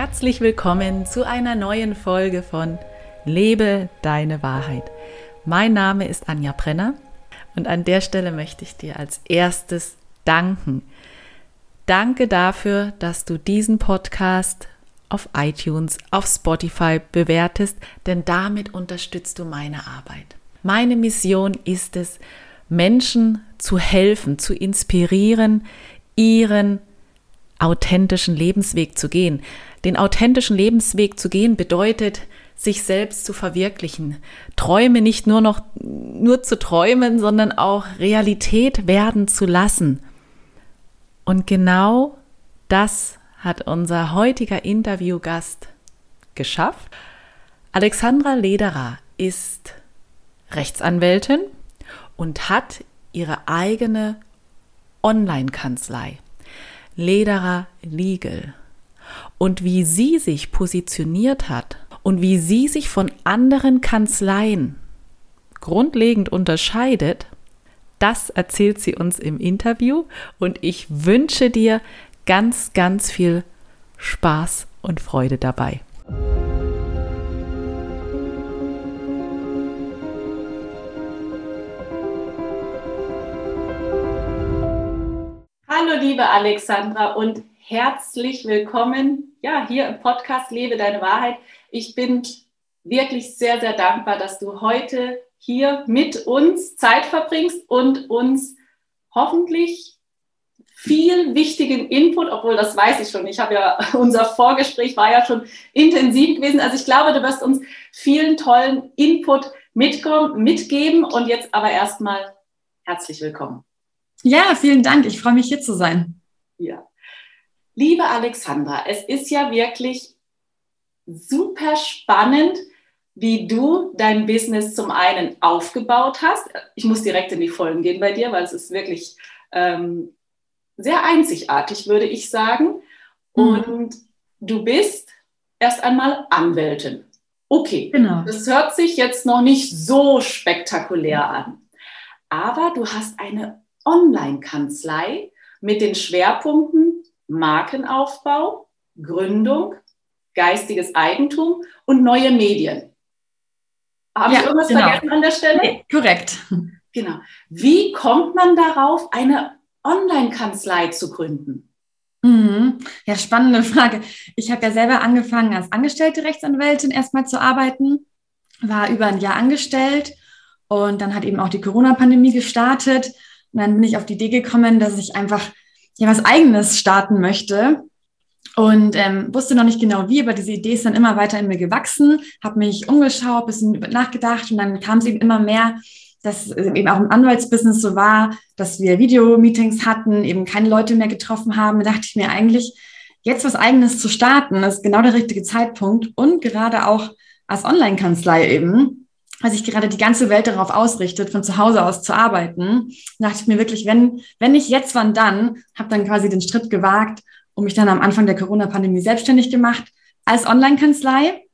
Herzlich willkommen zu einer neuen Folge von Lebe deine Wahrheit. Mein Name ist Anja Brenner und an der Stelle möchte ich dir als erstes danken. Danke dafür, dass du diesen Podcast auf iTunes, auf Spotify bewertest, denn damit unterstützt du meine Arbeit. Meine Mission ist es, Menschen zu helfen, zu inspirieren, ihren authentischen Lebensweg zu gehen. Den authentischen Lebensweg zu gehen bedeutet, sich selbst zu verwirklichen. Träume nicht nur noch nur zu träumen, sondern auch Realität werden zu lassen. Und genau das hat unser heutiger Interviewgast geschafft. Alexandra Lederer ist Rechtsanwältin und hat ihre eigene Online-Kanzlei. Lederer Legal. Und wie sie sich positioniert hat und wie sie sich von anderen Kanzleien grundlegend unterscheidet, das erzählt sie uns im Interview und ich wünsche dir ganz, ganz viel Spaß und Freude dabei. Hallo liebe Alexandra und herzlich willkommen ja hier im Podcast Lebe deine Wahrheit. Ich bin wirklich sehr sehr dankbar, dass du heute hier mit uns Zeit verbringst und uns hoffentlich viel wichtigen Input, obwohl das weiß ich schon. Ich habe ja unser Vorgespräch war ja schon intensiv gewesen. Also ich glaube, du wirst uns vielen tollen Input mitgeben und jetzt aber erstmal herzlich willkommen. Ja, vielen Dank. Ich freue mich hier zu sein. Ja. Liebe Alexandra, es ist ja wirklich super spannend, wie du dein Business zum einen aufgebaut hast. Ich muss direkt in die Vollen gehen bei dir, weil es ist wirklich ähm, sehr einzigartig, würde ich sagen. Mhm. Und du bist erst einmal Anwältin. Okay, genau. das hört sich jetzt noch nicht so spektakulär an. Aber du hast eine Online-Kanzlei mit den Schwerpunkten Markenaufbau, Gründung, geistiges Eigentum und neue Medien. Habe ja, ich irgendwas genau. vergessen an der Stelle? Nee, korrekt. Genau. Wie kommt man darauf, eine Online-Kanzlei zu gründen? Mhm. Ja, spannende Frage. Ich habe ja selber angefangen, als angestellte Rechtsanwältin erstmal zu arbeiten, war über ein Jahr angestellt und dann hat eben auch die Corona-Pandemie gestartet und dann bin ich auf die Idee gekommen, dass ich einfach ja was Eigenes starten möchte und ähm, wusste noch nicht genau wie, aber diese Idee ist dann immer weiter in mir gewachsen, habe mich umgeschaut, bisschen nachgedacht und dann kam es eben immer mehr, dass eben auch im Anwaltsbusiness so war, dass wir Videomeetings hatten, eben keine Leute mehr getroffen haben. Da dachte ich mir eigentlich, jetzt was Eigenes zu starten, ist genau der richtige Zeitpunkt und gerade auch als Online-Kanzlei eben, weil sich gerade die ganze Welt darauf ausrichtet, von zu Hause aus zu arbeiten, dachte ich mir wirklich, wenn, wenn nicht jetzt, wann dann, habe dann quasi den Schritt gewagt und mich dann am Anfang der Corona-Pandemie selbstständig gemacht als Online-Kanzlei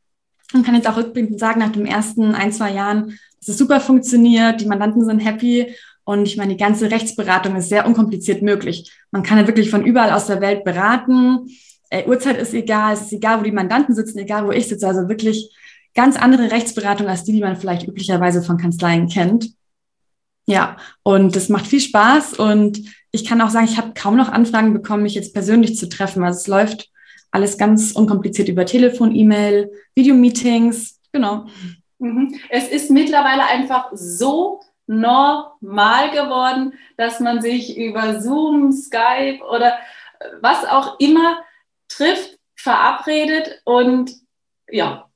und kann jetzt auch rückblickend sagen, nach den ersten ein, zwei Jahren, dass es super funktioniert, die Mandanten sind happy und ich meine, die ganze Rechtsberatung ist sehr unkompliziert möglich. Man kann ja wirklich von überall aus der Welt beraten. Äh, Uhrzeit ist egal, es ist egal, wo die Mandanten sitzen, egal, wo ich sitze. Also wirklich ganz andere Rechtsberatung als die, die man vielleicht üblicherweise von Kanzleien kennt. Ja, und das macht viel Spaß und ich kann auch sagen, ich habe kaum noch Anfragen bekommen, mich jetzt persönlich zu treffen. Also es läuft alles ganz unkompliziert über Telefon, E-Mail, Videomeetings, genau. Mhm. Es ist mittlerweile einfach so normal geworden, dass man sich über Zoom, Skype oder was auch immer trifft, verabredet und ja,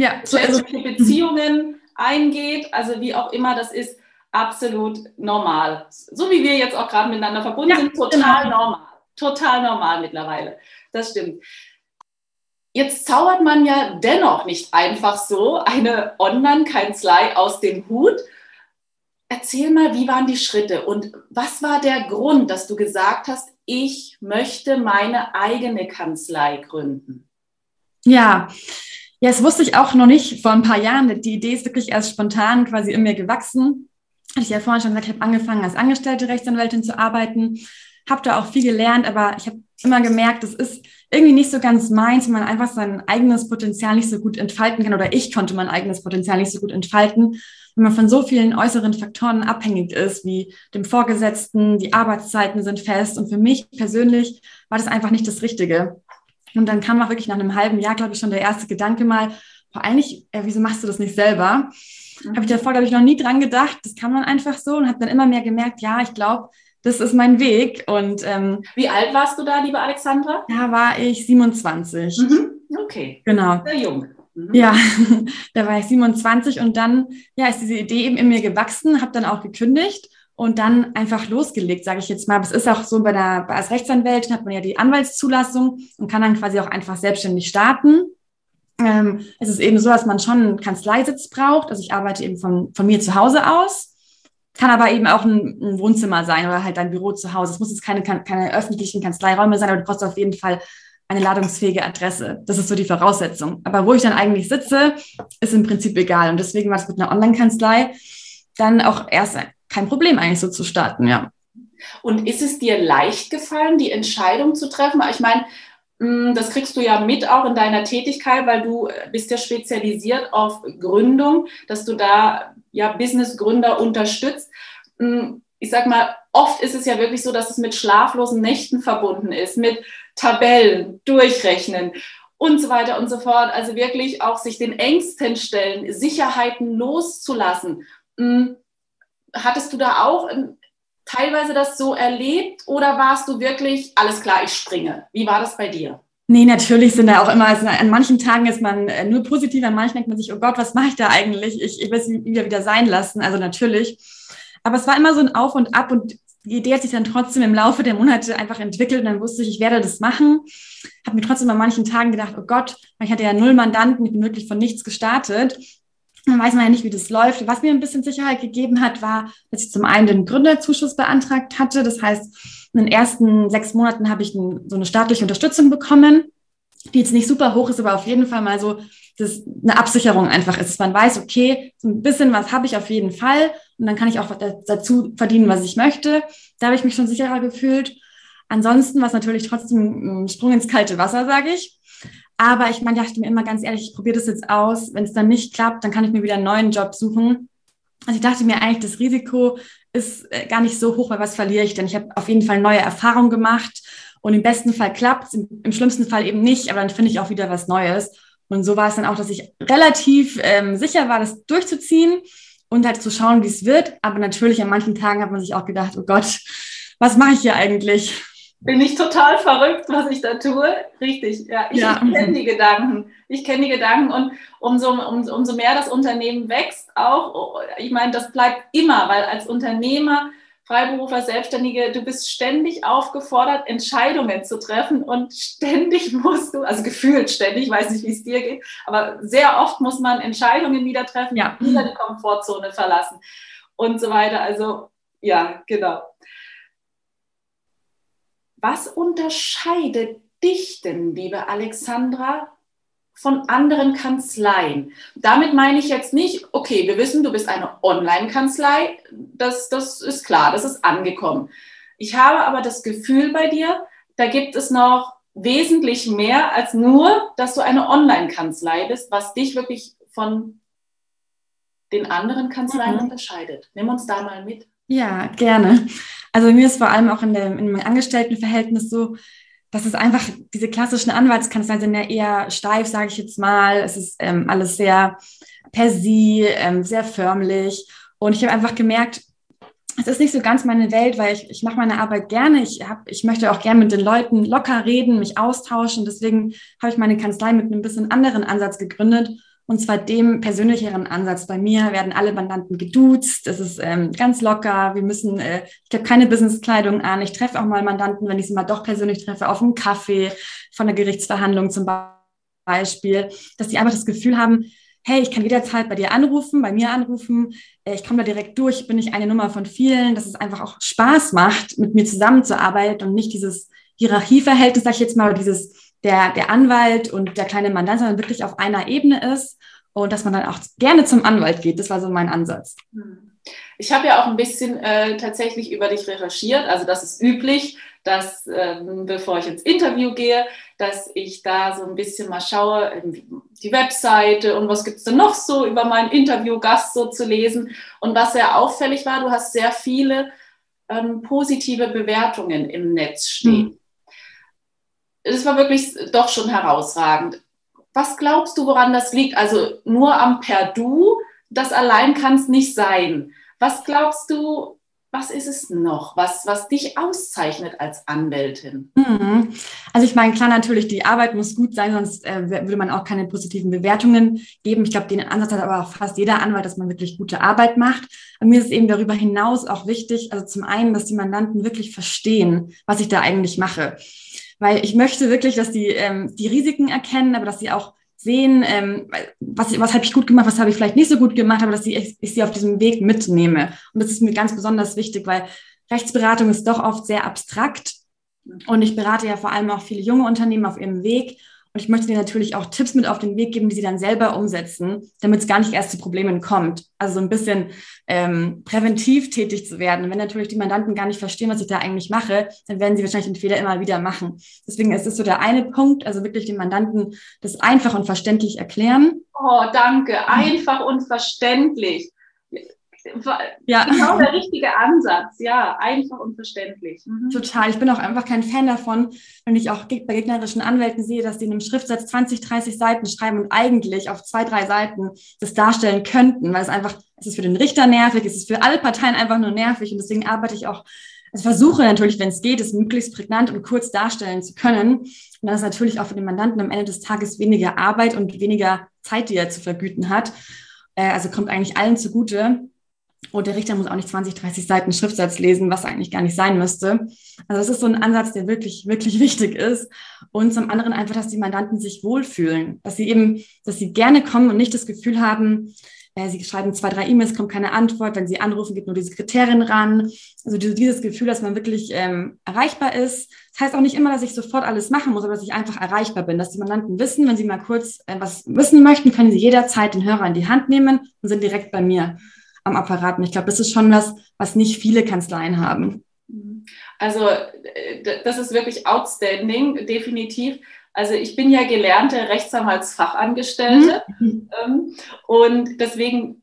ja, so also, Beziehungen eingeht, also wie auch immer, das ist absolut normal. So wie wir jetzt auch gerade miteinander verbunden ja, sind, total genau. normal. Total normal mittlerweile. Das stimmt. Jetzt zaubert man ja dennoch nicht einfach so eine Online-Kanzlei aus dem Hut. Erzähl mal, wie waren die Schritte und was war der Grund, dass du gesagt hast, ich möchte meine eigene Kanzlei gründen? Ja, ja, das wusste ich auch noch nicht vor ein paar Jahren. Die Idee ist wirklich erst spontan quasi in mir gewachsen. Hatte ich ja vorhin schon gesagt, ich habe angefangen als angestellte Rechtsanwältin zu arbeiten, habe da auch viel gelernt, aber ich habe immer gemerkt, es ist irgendwie nicht so ganz meins, wenn man einfach sein eigenes Potenzial nicht so gut entfalten kann oder ich konnte mein eigenes Potenzial nicht so gut entfalten, wenn man von so vielen äußeren Faktoren abhängig ist, wie dem Vorgesetzten, die Arbeitszeiten sind fest und für mich persönlich war das einfach nicht das Richtige. Und dann kam auch wirklich nach einem halben Jahr, glaube ich, schon der erste Gedanke mal, boah, eigentlich, äh, wieso machst du das nicht selber? Mhm. Habe ich davor, glaube ich, noch nie dran gedacht. Das kann man einfach so und habe dann immer mehr gemerkt, ja, ich glaube, das ist mein Weg. Und ähm, wie alt warst du da, liebe Alexandra? Da war ich 27. Mhm. Okay. Genau. Sehr jung. Mhm. Ja, da war ich 27 und dann ja, ist diese Idee eben in mir gewachsen, habe dann auch gekündigt und dann einfach losgelegt, sage ich jetzt mal. Es ist auch so bei der als Rechtsanwältin hat man ja die Anwaltszulassung und kann dann quasi auch einfach selbstständig starten. Ähm, es ist eben so, dass man schon einen Kanzleisitz braucht. Also ich arbeite eben von, von mir zu Hause aus kann aber eben auch ein, ein, Wohnzimmer sein oder halt ein Büro zu Hause. Es muss jetzt keine, keine öffentlichen Kanzleiräume sein, aber du brauchst auf jeden Fall eine ladungsfähige Adresse. Das ist so die Voraussetzung. Aber wo ich dann eigentlich sitze, ist im Prinzip egal. Und deswegen war es mit einer Online-Kanzlei dann auch erst kein Problem eigentlich so zu starten, ja. Und ist es dir leicht gefallen, die Entscheidung zu treffen? Ich meine, hm, das kriegst du ja mit auch in deiner Tätigkeit, weil du äh, bist ja spezialisiert auf Gründung, dass du da ja Businessgründer unterstützt. Hm, ich sag mal, oft ist es ja wirklich so, dass es mit schlaflosen Nächten verbunden ist, mit Tabellen, Durchrechnen und so weiter und so fort. Also wirklich auch sich den Ängsten stellen, Sicherheiten loszulassen. Hattest du da auch teilweise das so erlebt oder warst du wirklich, alles klar, ich springe? Wie war das bei dir? Nee, natürlich sind da auch immer, also an manchen Tagen ist man äh, nur positiv, an manchen denkt man sich, oh Gott, was mache ich da eigentlich? Ich, ich will es wieder wieder sein lassen, also natürlich. Aber es war immer so ein Auf und Ab und die Idee hat sich dann trotzdem im Laufe der Monate einfach entwickelt und dann wusste ich, ich werde das machen. Habe mir trotzdem an manchen Tagen gedacht, oh Gott, ich hatte ja null Mandanten, ich bin wirklich von nichts gestartet. Dann weiß man ja nicht, wie das läuft. Was mir ein bisschen Sicherheit gegeben hat, war, dass ich zum einen den Gründerzuschuss beantragt hatte. Das heißt, in den ersten sechs Monaten habe ich so eine staatliche Unterstützung bekommen, die jetzt nicht super hoch ist, aber auf jeden Fall mal so dass eine Absicherung einfach ist. Man weiß, okay, so ein bisschen was habe ich auf jeden Fall und dann kann ich auch dazu verdienen, was ich möchte. Da habe ich mich schon sicherer gefühlt. Ansonsten war es natürlich trotzdem ein Sprung ins kalte Wasser, sage ich. Aber ich meine, dachte mir immer ganz ehrlich, ich probiere das jetzt aus. Wenn es dann nicht klappt, dann kann ich mir wieder einen neuen Job suchen. Also ich dachte mir eigentlich, das Risiko ist äh, gar nicht so hoch, weil was verliere ich denn? Ich habe auf jeden Fall neue Erfahrungen gemacht und im besten Fall klappt es, im, schlimmsten Fall eben nicht, aber dann finde ich auch wieder was Neues. Und so war es dann auch, dass ich relativ ähm, sicher war, das durchzuziehen und halt zu schauen, wie es wird. Aber natürlich an manchen Tagen hat man sich auch gedacht, oh Gott, was mache ich hier eigentlich? Bin ich total verrückt, was ich da tue? Richtig, ja. Ich, ja. ich kenne die Gedanken. Ich kenne die Gedanken und umso, um, umso mehr das Unternehmen wächst auch, ich meine, das bleibt immer, weil als Unternehmer, Freiberufler, Selbstständige, du bist ständig aufgefordert, Entscheidungen zu treffen und ständig musst du, also gefühlt ständig, ich weiß nicht, wie es dir geht, aber sehr oft muss man Entscheidungen wieder treffen, ja. wieder die Komfortzone verlassen und so weiter. Also ja, genau. Was unterscheidet dich denn, liebe Alexandra, von anderen Kanzleien? Damit meine ich jetzt nicht, okay, wir wissen, du bist eine Online-Kanzlei, das, das ist klar, das ist angekommen. Ich habe aber das Gefühl bei dir, da gibt es noch wesentlich mehr als nur, dass du eine Online-Kanzlei bist, was dich wirklich von den anderen Kanzleien mhm. unterscheidet. Nimm uns da mal mit. Ja, gerne. Also mir ist vor allem auch in, dem, in meinem Angestelltenverhältnis so, dass es einfach, diese klassischen Anwaltskanzleien sind ja eher steif, sage ich jetzt mal. Es ist ähm, alles sehr per sie, ähm, sehr förmlich. Und ich habe einfach gemerkt, es ist nicht so ganz meine Welt, weil ich, ich mache meine Arbeit gerne. Ich, hab, ich möchte auch gerne mit den Leuten locker reden, mich austauschen. Deswegen habe ich meine Kanzlei mit einem bisschen anderen Ansatz gegründet und zwar dem persönlicheren Ansatz. Bei mir werden alle Mandanten geduzt. Das ist ähm, ganz locker. Wir müssen, äh, ich habe keine Businesskleidung an. Ich treffe auch mal Mandanten, wenn ich sie mal doch persönlich treffe, auf einem Kaffee von der Gerichtsverhandlung zum Beispiel, dass die einfach das Gefühl haben, hey, ich kann jederzeit bei dir anrufen, bei mir anrufen, äh, ich komme da direkt durch, bin ich eine Nummer von vielen, dass es einfach auch Spaß macht, mit mir zusammenzuarbeiten und nicht dieses Hierarchieverhältnis, sag ich jetzt mal, dieses der, der Anwalt und der kleine Mandant, sondern wirklich auf einer Ebene ist und dass man dann auch gerne zum Anwalt geht. Das war so mein Ansatz. Ich habe ja auch ein bisschen äh, tatsächlich über dich recherchiert. Also das ist üblich, dass ähm, bevor ich ins Interview gehe, dass ich da so ein bisschen mal schaue, die Webseite und was gibt es denn noch so über meinen Interviewgast so zu lesen. Und was sehr auffällig war, du hast sehr viele ähm, positive Bewertungen im Netz stehen. Mhm. Es war wirklich doch schon herausragend. Was glaubst du, woran das liegt? Also nur am Perdu, das allein kann es nicht sein. Was glaubst du, was ist es noch, was, was dich auszeichnet als Anwältin? Mhm. Also ich meine, klar, natürlich, die Arbeit muss gut sein, sonst äh, würde man auch keine positiven Bewertungen geben. Ich glaube, den Ansatz hat aber auch fast jeder Anwalt, dass man wirklich gute Arbeit macht. Und mir ist eben darüber hinaus auch wichtig, also zum einen, dass die Mandanten wirklich verstehen, was ich da eigentlich mache. Weil ich möchte wirklich, dass die ähm, die Risiken erkennen, aber dass sie auch sehen, ähm, was, was habe ich gut gemacht, was habe ich vielleicht nicht so gut gemacht, aber dass ich, ich sie auf diesem Weg mitnehme. Und das ist mir ganz besonders wichtig, weil Rechtsberatung ist doch oft sehr abstrakt. Und ich berate ja vor allem auch viele junge Unternehmen auf ihrem Weg. Und ich möchte dir natürlich auch Tipps mit auf den Weg geben, die sie dann selber umsetzen, damit es gar nicht erst zu Problemen kommt. Also so ein bisschen ähm, präventiv tätig zu werden. Und wenn natürlich die Mandanten gar nicht verstehen, was ich da eigentlich mache, dann werden sie wahrscheinlich den Fehler immer wieder machen. Deswegen ist es so der eine Punkt, also wirklich den Mandanten das einfach und verständlich erklären. Oh, danke. Einfach und verständlich ja. Genau der richtige Ansatz, ja, einfach und verständlich. Mhm. Total. Ich bin auch einfach kein Fan davon, wenn ich auch bei gegnerischen Anwälten sehe, dass die in einem Schriftsatz 20, 30 Seiten schreiben und eigentlich auf zwei, drei Seiten das darstellen könnten, weil es einfach, es ist für den Richter nervig, es ist für alle Parteien einfach nur nervig und deswegen arbeite ich auch also versuche natürlich, wenn es geht, es möglichst prägnant und kurz darstellen zu können. Und dann ist natürlich auch für den Mandanten am Ende des Tages weniger Arbeit und weniger Zeit, die er zu vergüten hat. Äh, also kommt eigentlich allen zugute. Und der Richter muss auch nicht 20, 30 Seiten Schriftsatz lesen, was eigentlich gar nicht sein müsste. Also das ist so ein Ansatz, der wirklich, wirklich wichtig ist. Und zum anderen einfach, dass die Mandanten sich wohlfühlen, dass sie eben, dass sie gerne kommen und nicht das Gefühl haben, äh, sie schreiben zwei, drei E-Mails, kommt keine Antwort, wenn sie anrufen, geht nur die Sekretärin ran. Also dieses Gefühl, dass man wirklich ähm, erreichbar ist. Das heißt auch nicht immer, dass ich sofort alles machen muss, aber dass ich einfach erreichbar bin, dass die Mandanten wissen, wenn sie mal kurz äh, was wissen möchten, können sie jederzeit den Hörer in die Hand nehmen und sind direkt bei mir am Apparat. Und ich glaube, das ist schon was, was nicht viele Kanzleien haben. Also äh, das ist wirklich outstanding, definitiv. Also ich bin ja gelernte Rechtsanwaltsfachangestellte mhm. Ähm, und deswegen,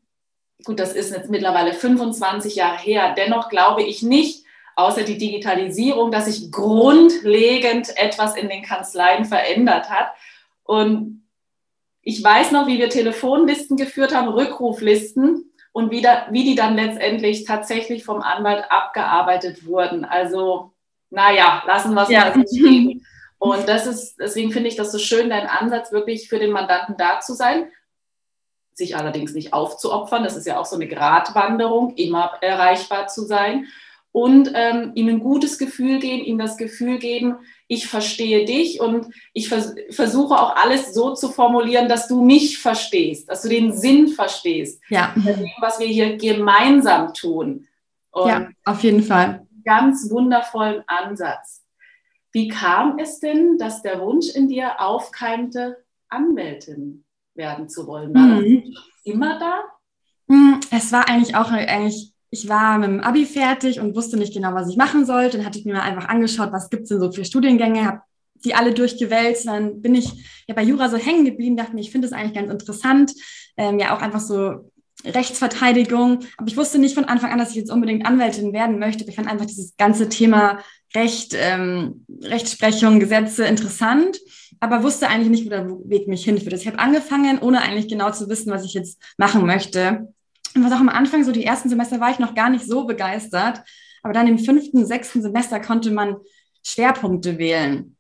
gut, das ist jetzt mittlerweile 25 Jahre her, dennoch glaube ich nicht, außer die Digitalisierung, dass sich grundlegend etwas in den Kanzleien verändert hat. Und ich weiß noch, wie wir Telefonlisten geführt haben, Rückruflisten und wie, da, wie die dann letztendlich tatsächlich vom Anwalt abgearbeitet wurden. Also, naja, lassen wir es ja. mal so stehen. Und das ist, deswegen finde ich das so schön, dein Ansatz wirklich für den Mandanten da zu sein, sich allerdings nicht aufzuopfern. Das ist ja auch so eine Gratwanderung, immer erreichbar zu sein und ähm, ihm ein gutes Gefühl geben, ihm das Gefühl geben, ich verstehe dich und ich vers versuche auch alles so zu formulieren, dass du mich verstehst, dass du den Sinn verstehst, ja. was wir hier gemeinsam tun. Und ja, auf jeden Fall. Ganz wundervollen Ansatz. Wie kam es denn, dass der Wunsch in dir aufkeimte, Anwältin werden zu wollen? War mhm. das immer da? Mhm, es war eigentlich auch eigentlich ich war mit dem Abi fertig und wusste nicht genau, was ich machen sollte. Dann hatte ich mir mal einfach angeschaut, was gibt es denn so für Studiengänge, habe die alle durchgewälzt. Dann bin ich ja bei Jura so hängen geblieben, dachte mir, ich finde es eigentlich ganz interessant. Ähm, ja, auch einfach so Rechtsverteidigung. Aber ich wusste nicht von Anfang an, dass ich jetzt unbedingt Anwältin werden möchte. Ich fand einfach dieses ganze Thema Recht, ähm, Rechtsprechung, Gesetze interessant, aber wusste eigentlich nicht, wo der Weg mich hinführt. Also ich habe angefangen, ohne eigentlich genau zu wissen, was ich jetzt machen möchte. Und was auch am Anfang, so die ersten Semester, war ich noch gar nicht so begeistert. Aber dann im fünften, sechsten Semester konnte man Schwerpunkte wählen.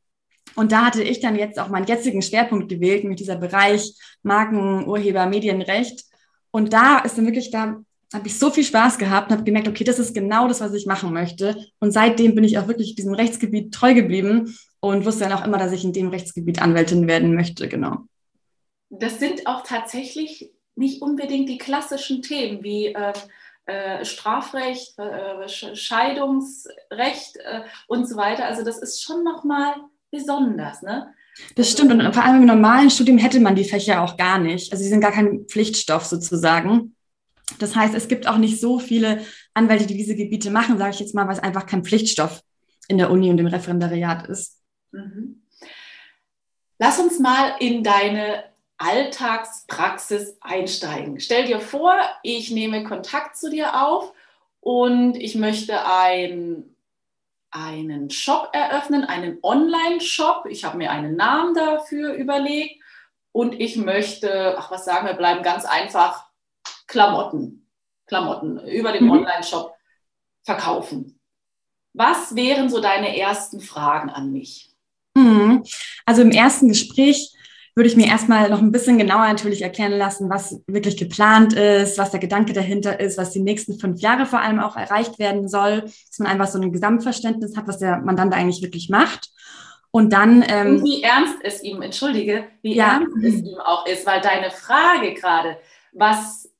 Und da hatte ich dann jetzt auch meinen jetzigen Schwerpunkt gewählt, nämlich dieser Bereich Marken, Urheber, Medienrecht. Und da ist dann wirklich, da habe ich so viel Spaß gehabt und habe gemerkt, okay, das ist genau das, was ich machen möchte. Und seitdem bin ich auch wirklich diesem Rechtsgebiet treu geblieben und wusste dann auch immer, dass ich in dem Rechtsgebiet Anwältin werden möchte, genau. Das sind auch tatsächlich nicht unbedingt die klassischen Themen wie äh, äh, Strafrecht, äh, Scheidungsrecht äh, und so weiter. Also das ist schon nochmal besonders. Ne? Das stimmt. Und vor allem im normalen Studium hätte man die Fächer auch gar nicht. Also sie sind gar kein Pflichtstoff sozusagen. Das heißt, es gibt auch nicht so viele Anwälte, die diese Gebiete machen, sage ich jetzt mal, weil es einfach kein Pflichtstoff in der Uni und im Referendariat ist. Mhm. Lass uns mal in deine Alltagspraxis einsteigen. Stell dir vor, ich nehme Kontakt zu dir auf und ich möchte ein, einen Shop eröffnen, einen Online-Shop. Ich habe mir einen Namen dafür überlegt und ich möchte, ach was sagen wir, bleiben ganz einfach Klamotten, Klamotten über den mhm. Online-Shop verkaufen. Was wären so deine ersten Fragen an mich? Mhm. Also im ersten Gespräch würde ich mir erstmal noch ein bisschen genauer natürlich erklären lassen, was wirklich geplant ist, was der Gedanke dahinter ist, was die nächsten fünf Jahre vor allem auch erreicht werden soll, dass man einfach so ein Gesamtverständnis hat, was der Mandant eigentlich wirklich macht. Und dann. Ähm, Und wie ernst es ihm, entschuldige, wie ja. ernst es ihm auch ist, weil deine Frage gerade, was,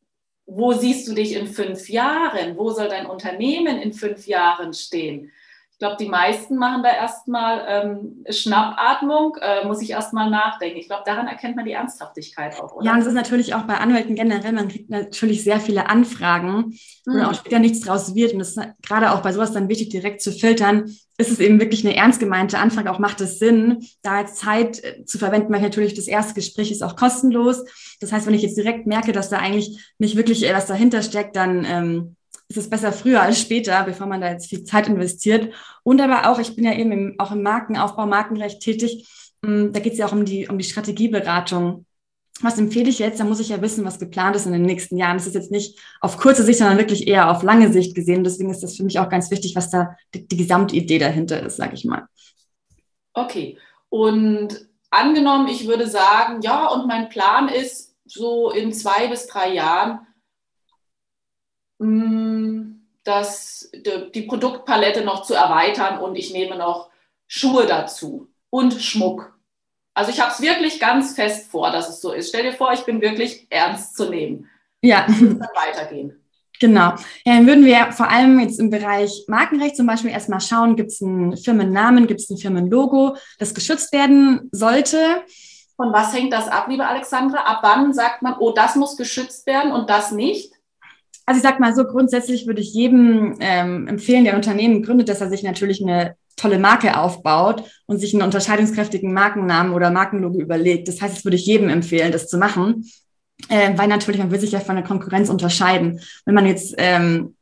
wo siehst du dich in fünf Jahren? Wo soll dein Unternehmen in fünf Jahren stehen? Ich glaube, die meisten machen da erstmal ähm, Schnappatmung, äh, muss ich erstmal nachdenken. Ich glaube, daran erkennt man die Ernsthaftigkeit auch, oder? Ja, und es ist natürlich auch bei Anwälten generell, man kriegt natürlich sehr viele Anfragen, wo mhm. auch später nichts draus wird. Und es ist gerade auch bei sowas dann wichtig, direkt zu filtern. Ist es eben wirklich eine ernst gemeinte Anfrage? Auch macht es Sinn, da jetzt Zeit äh, zu verwenden, weil natürlich das erste Gespräch ist auch kostenlos. Das heißt, wenn ich jetzt direkt merke, dass da eigentlich nicht wirklich was dahinter steckt, dann ähm, ist es besser früher als später, bevor man da jetzt viel Zeit investiert. Und aber auch, ich bin ja eben im, auch im Markenaufbau, Markenrecht tätig. Mm, da geht es ja auch um die, um die Strategieberatung. Was empfehle ich jetzt? Da muss ich ja wissen, was geplant ist in den nächsten Jahren. Das ist jetzt nicht auf kurze Sicht, sondern wirklich eher auf lange Sicht gesehen. Deswegen ist das für mich auch ganz wichtig, was da die, die Gesamtidee dahinter ist, sage ich mal. Okay. Und angenommen, ich würde sagen, ja, und mein Plan ist, so in zwei bis drei Jahren das, die Produktpalette noch zu erweitern und ich nehme noch Schuhe dazu und Schmuck. Also ich habe es wirklich ganz fest vor, dass es so ist. Stell dir vor, ich bin wirklich ernst zu nehmen. Ja. Dann weitergehen. Genau. Ja, dann würden wir vor allem jetzt im Bereich Markenrecht zum Beispiel erstmal schauen, gibt es einen Firmennamen, gibt es ein Firmenlogo, das geschützt werden sollte. Von was hängt das ab, liebe Alexandra? Ab wann sagt man, oh, das muss geschützt werden und das nicht? Also ich sag mal so, grundsätzlich würde ich jedem ähm, empfehlen, der Unternehmen gründet, dass er sich natürlich eine tolle Marke aufbaut und sich einen unterscheidungskräftigen Markennamen oder Markenlogo überlegt. Das heißt, es würde ich jedem empfehlen, das zu machen, äh, weil natürlich man will sich ja von der Konkurrenz unterscheiden. Wenn man jetzt ähm,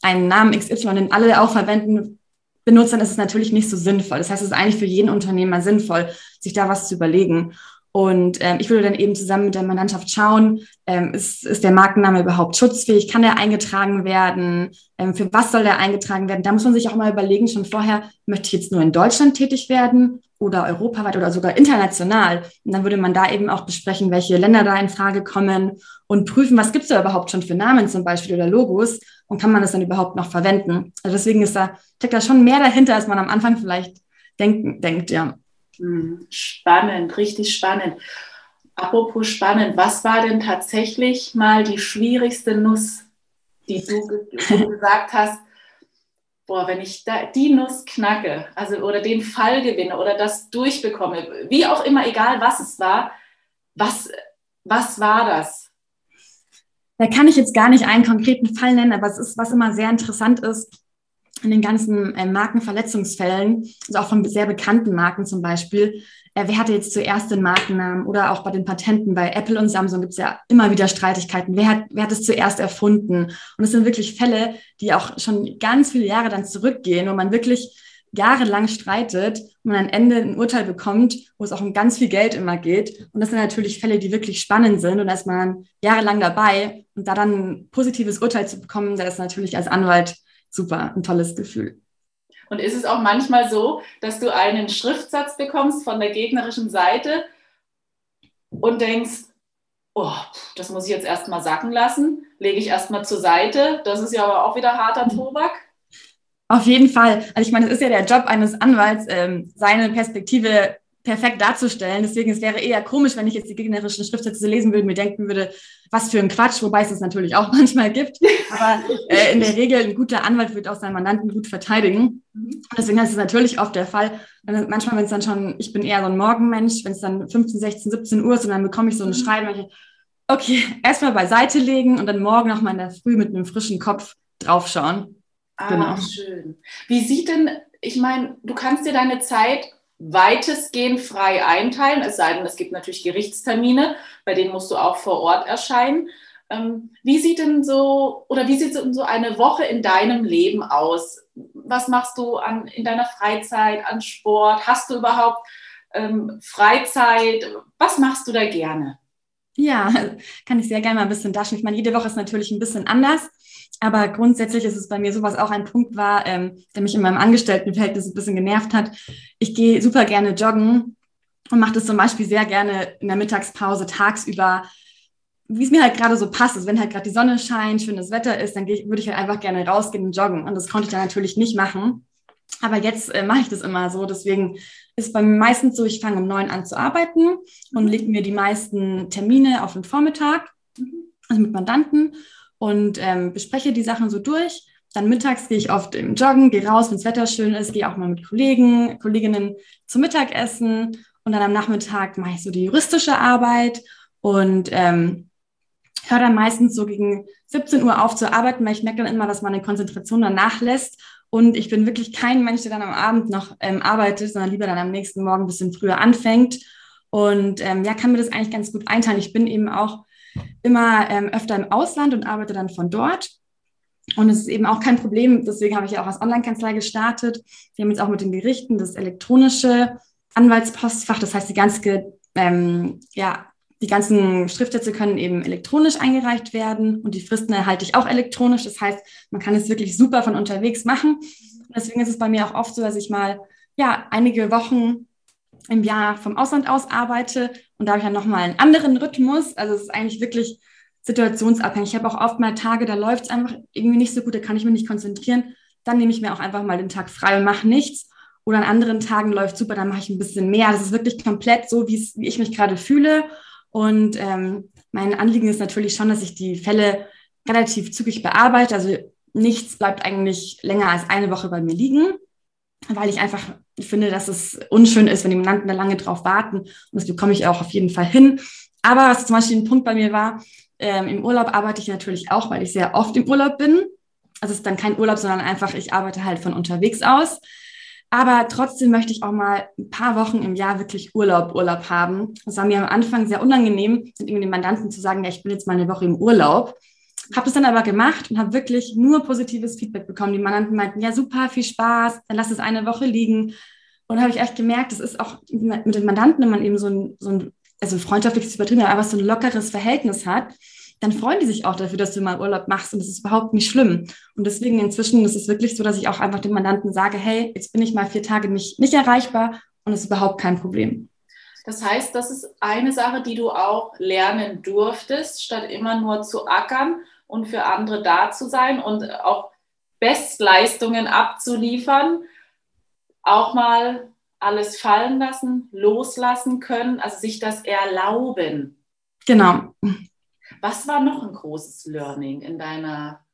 einen Namen XY, den alle auch verwenden, benutzt, dann ist es natürlich nicht so sinnvoll. Das heißt, es ist eigentlich für jeden Unternehmer sinnvoll, sich da was zu überlegen. Und ähm, ich würde dann eben zusammen mit der Mandantschaft schauen, ähm, ist, ist der Markenname überhaupt schutzfähig? Kann der eingetragen werden? Ähm, für was soll der eingetragen werden? Da muss man sich auch mal überlegen, schon vorher, möchte ich jetzt nur in Deutschland tätig werden oder europaweit oder sogar international? Und dann würde man da eben auch besprechen, welche Länder da in Frage kommen und prüfen, was gibt es da überhaupt schon für Namen zum Beispiel oder Logos und kann man das dann überhaupt noch verwenden? Also deswegen ist da, steckt da schon mehr dahinter, als man am Anfang vielleicht denken, denkt, ja. Hm, spannend, richtig spannend. Apropos spannend, was war denn tatsächlich mal die schwierigste Nuss, die du, gesagt hast, boah, wenn ich da die Nuss knacke, also oder den Fall gewinne oder das durchbekomme, wie auch immer, egal was es war, was, was war das? Da kann ich jetzt gar nicht einen konkreten Fall nennen, aber es ist, was immer sehr interessant ist, in den ganzen äh, Markenverletzungsfällen, also auch von sehr bekannten Marken zum Beispiel, äh, wer hatte jetzt zuerst den Markennamen oder auch bei den Patenten, bei Apple und Samsung gibt es ja immer wieder Streitigkeiten, wer hat, wer hat es zuerst erfunden? Und es sind wirklich Fälle, die auch schon ganz viele Jahre dann zurückgehen, wo man wirklich jahrelang streitet und am Ende ein Urteil bekommt, wo es auch um ganz viel Geld immer geht. Und das sind natürlich Fälle, die wirklich spannend sind. Und da ist man jahrelang dabei. Und da dann ein positives Urteil zu bekommen, da ist natürlich als Anwalt super, ein tolles Gefühl. Und ist es auch manchmal so, dass du einen Schriftsatz bekommst von der gegnerischen Seite und denkst, oh, das muss ich jetzt erstmal sacken lassen, lege ich erstmal zur Seite. Das ist ja aber auch wieder harter Tobak. Auf jeden Fall. Also ich meine, es ist ja der Job eines Anwalts, ähm, seine Perspektive perfekt darzustellen. Deswegen es wäre eher komisch, wenn ich jetzt die gegnerischen Schriftsätze lesen würde und mir denken würde, was für ein Quatsch, wobei es das natürlich auch manchmal gibt. Aber äh, in der Regel ein guter Anwalt wird auch seinen Mandanten gut verteidigen. Mhm. Deswegen ist es natürlich oft der Fall. Manchmal, wenn es dann schon, ich bin eher so ein Morgenmensch, wenn es dann 15, 16, 17 Uhr ist und dann bekomme ich so ein mhm. Schreiben, ich, okay, erstmal beiseite legen und dann morgen nochmal in der Früh mit einem frischen Kopf draufschauen. Ah, genau. schön. Wie sieht denn ich meine, du kannst dir deine Zeit weitestgehend frei einteilen, es sei denn, es gibt natürlich Gerichtstermine, bei denen musst du auch vor Ort erscheinen. Ähm, wie sieht denn so oder wie sieht so eine Woche in deinem Leben aus? Was machst du an, in deiner Freizeit, an Sport? Hast du überhaupt ähm, Freizeit? Was machst du da gerne? Ja, kann ich sehr gerne mal ein bisschen daschen. Ich meine, jede Woche ist natürlich ein bisschen anders. Aber grundsätzlich ist es bei mir so, was auch ein Punkt war, ähm, der mich in meinem Angestelltenverhältnis ein bisschen genervt hat. Ich gehe super gerne joggen und mache das zum Beispiel sehr gerne in der Mittagspause tagsüber, wie es mir halt gerade so passt. Also wenn halt gerade die Sonne scheint, schönes Wetter ist, dann würde ich halt einfach gerne rausgehen und joggen. Und das konnte ich dann natürlich nicht machen. Aber jetzt äh, mache ich das immer so. Deswegen ist bei mir meistens so, ich fange um neun an zu arbeiten und lege mir die meisten Termine auf den Vormittag, also mit Mandanten und ähm, bespreche die Sachen so durch. Dann mittags gehe ich oft im Joggen, gehe raus, wenn das Wetter schön ist, gehe auch mal mit Kollegen, Kolleginnen zum Mittagessen und dann am Nachmittag mache ich so die juristische Arbeit und ähm, höre dann meistens so gegen 17 Uhr auf zu arbeiten, weil ich merke dann immer, dass meine Konzentration dann nachlässt und ich bin wirklich kein Mensch, der dann am Abend noch ähm, arbeitet, sondern lieber dann am nächsten Morgen ein bisschen früher anfängt. Und ähm, ja, kann mir das eigentlich ganz gut einteilen. Ich bin eben auch immer ähm, öfter im Ausland und arbeite dann von dort. Und es ist eben auch kein Problem. Deswegen habe ich ja auch als Online-Kanzlei gestartet. Wir haben jetzt auch mit den Gerichten das elektronische Anwaltspostfach. Das heißt, die ganze, ähm, ja, die ganzen Schriftsätze können eben elektronisch eingereicht werden und die Fristen erhalte ich auch elektronisch. Das heißt, man kann es wirklich super von unterwegs machen. Deswegen ist es bei mir auch oft so, dass ich mal ja einige Wochen im Jahr vom Ausland aus arbeite und da habe ich dann nochmal einen anderen Rhythmus. Also es ist eigentlich wirklich situationsabhängig. Ich habe auch oft mal Tage, da läuft es einfach irgendwie nicht so gut, da kann ich mich nicht konzentrieren. Dann nehme ich mir auch einfach mal den Tag frei und mache nichts. Oder an anderen Tagen läuft super, dann mache ich ein bisschen mehr. Das ist wirklich komplett so, wie ich mich gerade fühle. Und ähm, mein Anliegen ist natürlich schon, dass ich die Fälle relativ zügig bearbeite. Also nichts bleibt eigentlich länger als eine Woche bei mir liegen, weil ich einfach finde, dass es unschön ist, wenn die Mandanten da lange drauf warten. Und das bekomme ich auch auf jeden Fall hin. Aber was zum Beispiel ein Punkt bei mir war, ähm, im Urlaub arbeite ich natürlich auch, weil ich sehr oft im Urlaub bin. Also es ist dann kein Urlaub, sondern einfach, ich arbeite halt von unterwegs aus. Aber trotzdem möchte ich auch mal ein paar Wochen im Jahr wirklich Urlaub, Urlaub haben. Das war mir am Anfang sehr unangenehm, mit den Mandanten zu sagen, ja, ich bin jetzt mal eine Woche im Urlaub. Habe das dann aber gemacht und habe wirklich nur positives Feedback bekommen. Die Mandanten meinten, ja, super, viel Spaß, dann lass es eine Woche liegen. Und habe ich echt gemerkt, das ist auch mit den Mandanten, wenn man eben so ein, so ein also freundschaftliches übertrieben, aber so ein lockeres Verhältnis hat, dann freuen die sich auch dafür, dass du mal Urlaub machst und das ist überhaupt nicht schlimm. Und deswegen inzwischen ist es wirklich so, dass ich auch einfach dem Mandanten sage, hey, jetzt bin ich mal vier Tage nicht, nicht erreichbar und es ist überhaupt kein Problem. Das heißt, das ist eine Sache, die du auch lernen durftest, statt immer nur zu ackern und für andere da zu sein und auch Bestleistungen abzuliefern, auch mal alles fallen lassen, loslassen können, also sich das erlauben. Genau. Was war noch ein großes Learning in deiner,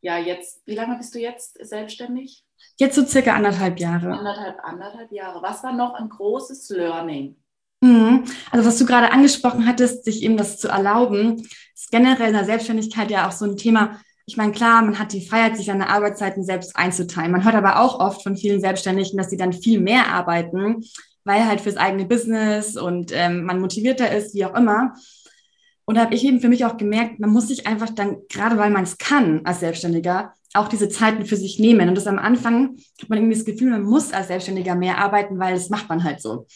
ja, jetzt, wie lange bist du jetzt selbstständig? Jetzt so circa anderthalb Jahre. Anderthalb, anderthalb Jahre. Was war noch ein großes Learning? Mhm. Also was du gerade angesprochen hattest, sich eben das zu erlauben, ist generell in der Selbstständigkeit ja auch so ein Thema. Ich meine, klar, man hat die Freiheit, sich seine Arbeitszeiten selbst einzuteilen. Man hört aber auch oft von vielen Selbstständigen, dass sie dann viel mehr arbeiten, weil halt fürs eigene Business und ähm, man motivierter ist, wie auch immer. Und da habe ich eben für mich auch gemerkt, man muss sich einfach dann, gerade weil man es kann als Selbstständiger, auch diese Zeiten für sich nehmen. Und das am Anfang hat man irgendwie das Gefühl, man muss als Selbstständiger mehr arbeiten, weil das macht man halt so.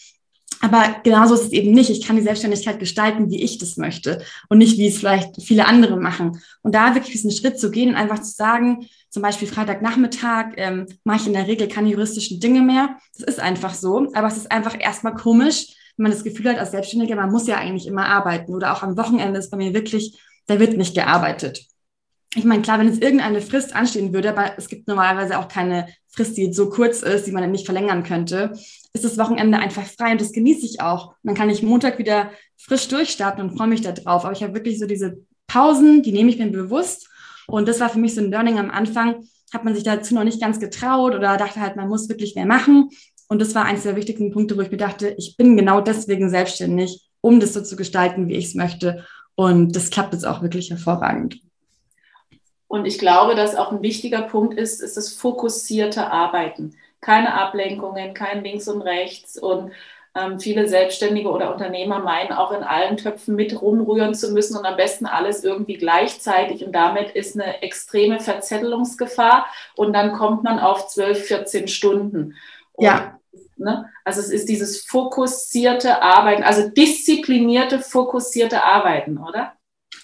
Aber genauso ist es eben nicht. Ich kann die Selbstständigkeit gestalten, wie ich das möchte und nicht, wie es vielleicht viele andere machen. Und da wirklich diesen Schritt zu gehen und einfach zu sagen, zum Beispiel Freitagnachmittag ähm, mache ich in der Regel keine juristischen Dinge mehr. Das ist einfach so. Aber es ist einfach erstmal komisch, wenn man das Gefühl hat, als Selbstständiger, man muss ja eigentlich immer arbeiten oder auch am Wochenende ist bei mir wirklich, da wird nicht gearbeitet. Ich meine, klar, wenn jetzt irgendeine Frist anstehen würde, aber es gibt normalerweise auch keine Frist, die so kurz ist, die man nicht verlängern könnte, ist das Wochenende einfach frei und das genieße ich auch. Dann kann ich Montag wieder frisch durchstarten und freue mich da drauf. Aber ich habe wirklich so diese Pausen, die nehme ich mir bewusst. Und das war für mich so ein Learning am Anfang. Hat man sich dazu noch nicht ganz getraut oder dachte halt, man muss wirklich mehr machen. Und das war eines der wichtigsten Punkte, wo ich mir dachte, ich bin genau deswegen selbstständig, um das so zu gestalten, wie ich es möchte. Und das klappt jetzt auch wirklich hervorragend. Und ich glaube, dass auch ein wichtiger Punkt ist, ist das fokussierte Arbeiten. keine Ablenkungen, kein links und rechts und ähm, viele Selbstständige oder Unternehmer meinen auch in allen Töpfen mit rumrühren zu müssen und am besten alles irgendwie gleichzeitig. Und damit ist eine extreme Verzettelungsgefahr und dann kommt man auf 12, 14 Stunden. Und, ja. Ne, also es ist dieses fokussierte Arbeiten, also disziplinierte, fokussierte Arbeiten, oder?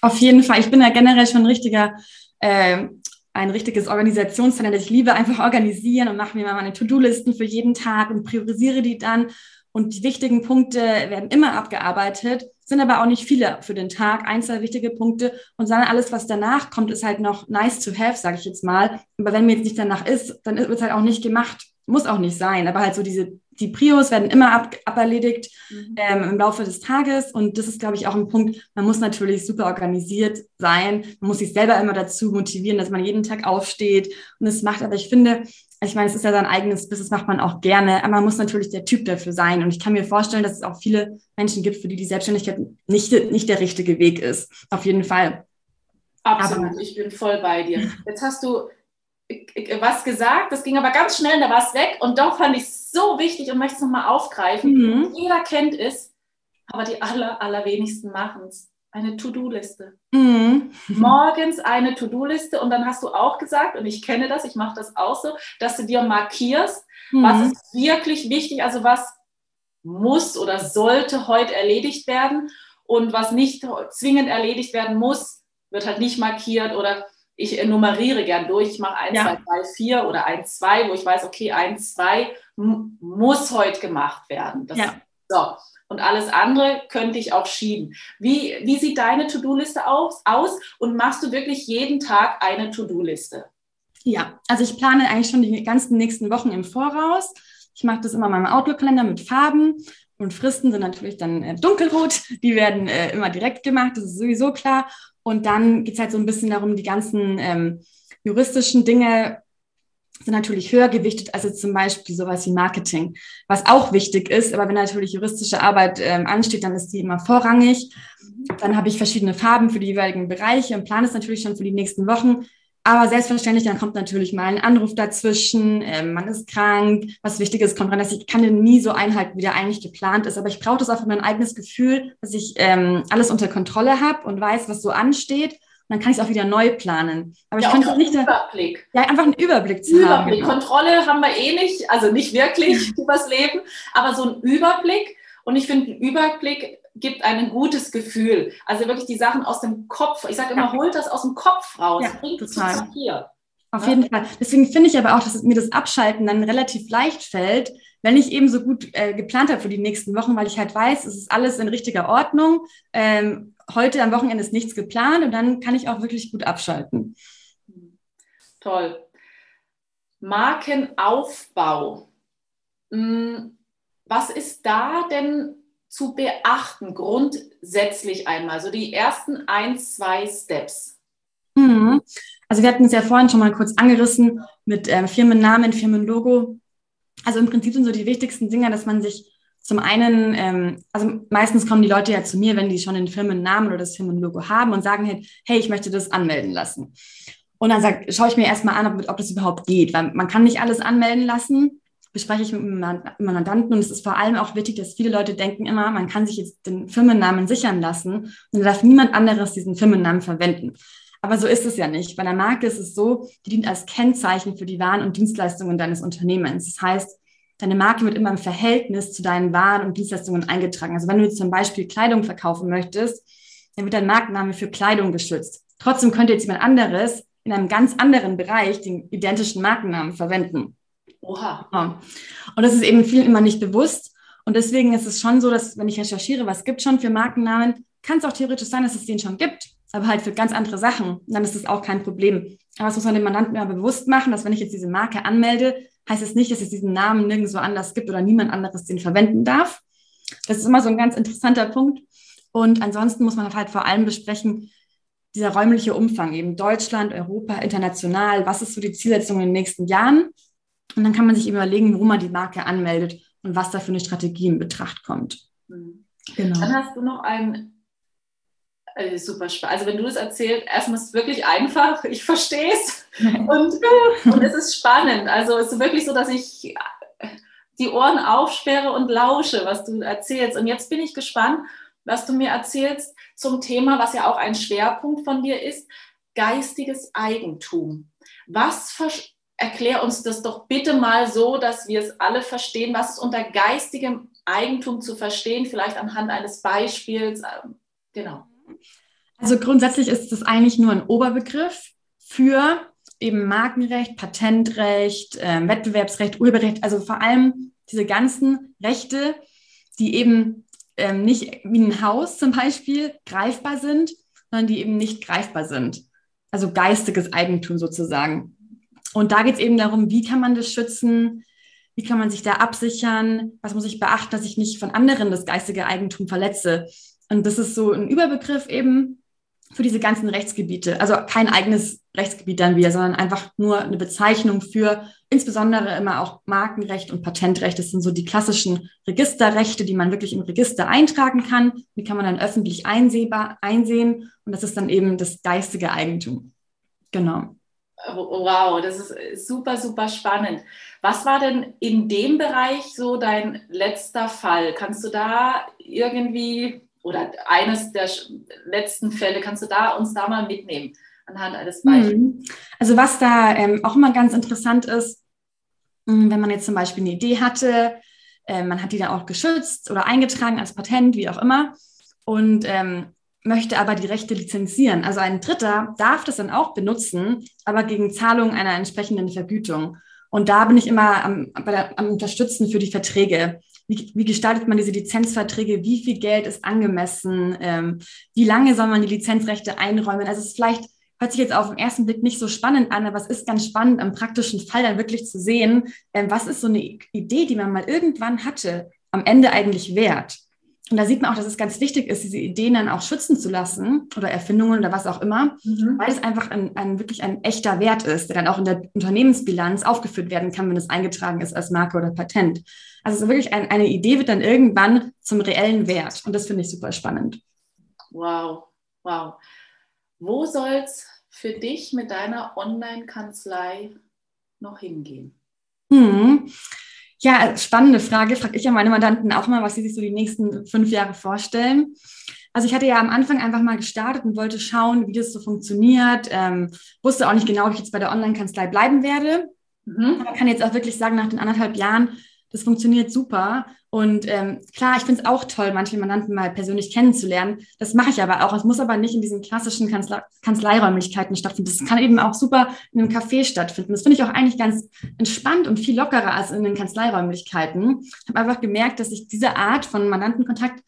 Auf jeden Fall. Ich bin ja generell schon ein richtiger äh, ein richtiges Organisationstalent. Ich liebe einfach organisieren und mache mir mal meine To-Do-Listen für jeden Tag und priorisiere die dann. Und die wichtigen Punkte werden immer abgearbeitet, sind aber auch nicht viele für den Tag, ein, zwei wichtige Punkte. Und dann alles, was danach kommt, ist halt noch nice to have, sage ich jetzt mal. Aber wenn mir jetzt nicht danach ist, dann wird es halt auch nicht gemacht. Muss auch nicht sein. Aber halt so diese, die Prios werden immer ab, aberledigt mhm. ähm, im Laufe des Tages. Und das ist, glaube ich, auch ein Punkt. Man muss natürlich super organisiert sein. Man muss sich selber immer dazu motivieren, dass man jeden Tag aufsteht und es macht. Aber ich finde, ich meine, es ist ja sein eigenes Business, macht man auch gerne, aber man muss natürlich der Typ dafür sein. Und ich kann mir vorstellen, dass es auch viele Menschen gibt, für die die Selbstständigkeit nicht, nicht der richtige Weg ist. Auf jeden Fall. Absolut, aber, ich bin voll bei dir. Jetzt hast du was gesagt, das ging aber ganz schnell, da war es weg. Und doch fand ich es so wichtig und möchte es nochmal aufgreifen. Mhm. Jeder kennt es, aber die aller, allerwenigsten machen es eine To-Do-Liste. Mhm. Morgens eine To-Do-Liste und dann hast du auch gesagt, und ich kenne das, ich mache das auch so, dass du dir markierst, mhm. was ist wirklich wichtig, also was muss oder sollte heute erledigt werden und was nicht zwingend erledigt werden muss, wird halt nicht markiert oder ich nummeriere gern durch. Ich mache 1, 2, 3, 4 oder 1, 2, wo ich weiß, okay, 1, 2 muss heute gemacht werden. Das, ja. So und alles andere könnte ich auch schieben. Wie, wie sieht deine To-Do-Liste aus, aus und machst du wirklich jeden Tag eine To-Do-Liste? Ja, also ich plane eigentlich schon die ganzen nächsten Wochen im Voraus. Ich mache das immer in meinem Outlook-Kalender mit Farben und Fristen sind natürlich dann äh, dunkelrot. Die werden äh, immer direkt gemacht, das ist sowieso klar. Und dann geht es halt so ein bisschen darum, die ganzen ähm, juristischen Dinge sind natürlich höher gewichtet als jetzt zum Beispiel sowas wie Marketing, was auch wichtig ist. Aber wenn natürlich juristische Arbeit ähm, ansteht, dann ist die immer vorrangig. Dann habe ich verschiedene Farben für die jeweiligen Bereiche und plane es natürlich schon für die nächsten Wochen. Aber selbstverständlich, dann kommt natürlich mal ein Anruf dazwischen, ähm, man ist krank, was Wichtiges kommt ran. dass ich kann den nie so einhalten, wie der eigentlich geplant ist. Aber ich brauche das auch für mein eigenes Gefühl, dass ich ähm, alles unter Kontrolle habe und weiß, was so ansteht dann kann ich es auch wieder neu planen. Aber ja, ich kann es nicht. Überblick. Ja, einfach einen Überblick zu Überblick. haben. Überblick. Kontrolle haben wir eh nicht, also nicht wirklich übers Leben, aber so ein Überblick. Und ich finde, ein Überblick gibt ein gutes Gefühl. Also wirklich die Sachen aus dem Kopf. Ich sage immer, ja. holt das aus dem Kopf raus. Ja, bringt total. zu Papier. Auf jeden Fall. Deswegen finde ich aber auch, dass mir das Abschalten dann relativ leicht fällt, wenn ich eben so gut äh, geplant habe für die nächsten Wochen, weil ich halt weiß, es ist alles in richtiger Ordnung. Ähm, heute am Wochenende ist nichts geplant und dann kann ich auch wirklich gut abschalten. Toll. Markenaufbau. Hm, was ist da denn zu beachten, grundsätzlich einmal? So die ersten ein, zwei Steps. Mhm. Also wir hatten es ja vorhin schon mal kurz angerissen mit äh, Firmennamen, Firmenlogo. Also im Prinzip sind so die wichtigsten Dinge, dass man sich zum einen, ähm, also meistens kommen die Leute ja zu mir, wenn die schon den Firmennamen oder das Firmenlogo haben und sagen halt, hey, ich möchte das anmelden lassen. Und dann sag, schaue ich mir erstmal an, ob, ob das überhaupt geht, weil man kann nicht alles anmelden lassen. Bespreche ich mit meinem Mandanten und es ist vor allem auch wichtig, dass viele Leute denken immer, man kann sich jetzt den Firmennamen sichern lassen und darf niemand anderes diesen Firmennamen verwenden. Aber so ist es ja nicht. Bei einer Marke ist es so, die dient als Kennzeichen für die Waren und Dienstleistungen deines Unternehmens. Das heißt, deine Marke wird immer im Verhältnis zu deinen Waren und Dienstleistungen eingetragen. Also wenn du zum Beispiel Kleidung verkaufen möchtest, dann wird dein Markenname für Kleidung geschützt. Trotzdem könnte jetzt jemand anderes in einem ganz anderen Bereich den identischen Markennamen verwenden. Oha. Und das ist eben vielen immer nicht bewusst. Und deswegen ist es schon so, dass wenn ich recherchiere, was gibt schon für Markennamen, kann es auch theoretisch sein, dass es den schon gibt, aber halt für ganz andere Sachen. dann ist es auch kein Problem. Aber das muss man dem Mandanten immer bewusst machen, dass wenn ich jetzt diese Marke anmelde, heißt es nicht, dass es diesen Namen nirgendwo anders gibt oder niemand anderes den verwenden darf. Das ist immer so ein ganz interessanter Punkt. Und ansonsten muss man halt vor allem besprechen, dieser räumliche Umfang, eben Deutschland, Europa, international, was ist so die Zielsetzung in den nächsten Jahren? Und dann kann man sich überlegen, wo man die Marke anmeldet und was da für eine Strategie in Betracht kommt. Mhm. Genau. Dann hast du noch ein Äh, super spannend. Also wenn du das erzählst, erstmal ist es wirklich einfach, ich verstehe es und, und es ist spannend. Also es ist wirklich so, dass ich die Ohren aufsperre und lausche, was du erzählst. Und jetzt bin ich gespannt, was du mir erzählst zum Thema, was ja auch ein Schwerpunkt von dir ist, geistiges Eigentum. Was erklär uns das doch bitte mal so, dass wir es alle verstehen. Was ist unter geistigem Eigentum zu verstehen? Vielleicht anhand eines Beispiels. Ähm, genau. Also grundsätzlich ist es eigentlich nur ein Oberbegriff für eben Markenrecht, Patentrecht, äh, Wettbewerbsrecht, Urheberrecht, also vor allem diese ganzen Rechte, die eben ähm, nicht wie ein Haus zum Beispiel greifbar sind, sondern die eben nicht greifbar sind. Also geistiges Eigentum sozusagen. Und da geht es eben darum, wie kann man das schützen, wie kann man sich da absichern, was muss ich beachten, dass ich nicht von anderen das geistige Eigentum verletze. Und das ist so ein Überbegriff eben für diese ganzen Rechtsgebiete. Also kein eigenes Rechtsgebiet dann wieder, sondern einfach nur eine Bezeichnung für insbesondere immer auch Markenrecht und Patentrecht. Das sind so die klassischen Registerrechte, die man wirklich im Register eintragen kann. Die kann man dann öffentlich einsehbar einsehen. Und das ist dann eben das geistige Eigentum. Genau. Wow, das ist super, super spannend. Was war denn in dem Bereich so dein letzter Fall? Kannst du da irgendwie oder eines der letzten Fälle, kannst du da uns da mal mitnehmen anhand eines Beispiels? Mhm. Also was da ähm, auch immer ganz interessant ist, hm, wenn man jetzt zum Beispiel eine Idee hatte, äh, man hat die dann auch geschützt oder eingetragen als Patent, wie auch immer, und ähm, möchte aber die Rechte lizenzieren. Also ein Dritter darf das dann auch benutzen, aber gegen Zahlung einer entsprechenden Vergütung. Und da bin ich immer am, der, am Unterstützen für die Verträge. Wie, wie, gestaltet man diese Lizenzverträge? Wie viel Geld ist angemessen? Ähm, wie lange soll man die Lizenzrechte einräumen? Also es ist vielleicht, hört sich jetzt auf den ersten Blick nicht so spannend an, aber es ist ganz spannend, im praktischen Fall dann wirklich zu sehen, ähm, was ist so eine Idee, die man mal irgendwann hatte, am Ende eigentlich wert? Und da sieht man auch, dass es ganz wichtig ist, diese Ideen dann auch schützen zu lassen oder Erfindungen oder was auch immer, mhm. weil es einfach ein, ein, wirklich ein echter Wert ist, der dann auch in der Unternehmensbilanz aufgeführt werden kann, wenn es eingetragen ist als Marke oder Patent. Also so wirklich ein, eine Idee wird dann irgendwann zum reellen Wert. Und das finde ich super spannend. Wow, wow. Wo soll es für dich mit deiner Online-Kanzlei noch hingehen? Hm. Ja, spannende Frage. Frage ich ja meine Mandanten auch mal, was sie sich so die nächsten fünf Jahre vorstellen. Also ich hatte ja am Anfang einfach mal gestartet und wollte schauen, wie das so funktioniert. Ähm, wusste auch nicht genau, ob ich jetzt bei der Online-Kanzlei bleiben werde. Mhm. Aber kann jetzt auch wirklich sagen, nach den anderthalb Jahren das funktioniert super. Und ähm, klar, ich finde es auch toll, manche Mandanten mal persönlich kennenzulernen. Das mache ich aber auch. Es muss aber nicht in diesen klassischen Kanzle Kanzleiräumlichkeiten stattfinden. Das kann eben auch super in einem Café stattfinden. Das finde ich auch eigentlich ganz entspannt und viel lockerer als in den Kanzleiräumlichkeiten. Ich habe einfach gemerkt, dass ich diese Art von Mandantenkontakt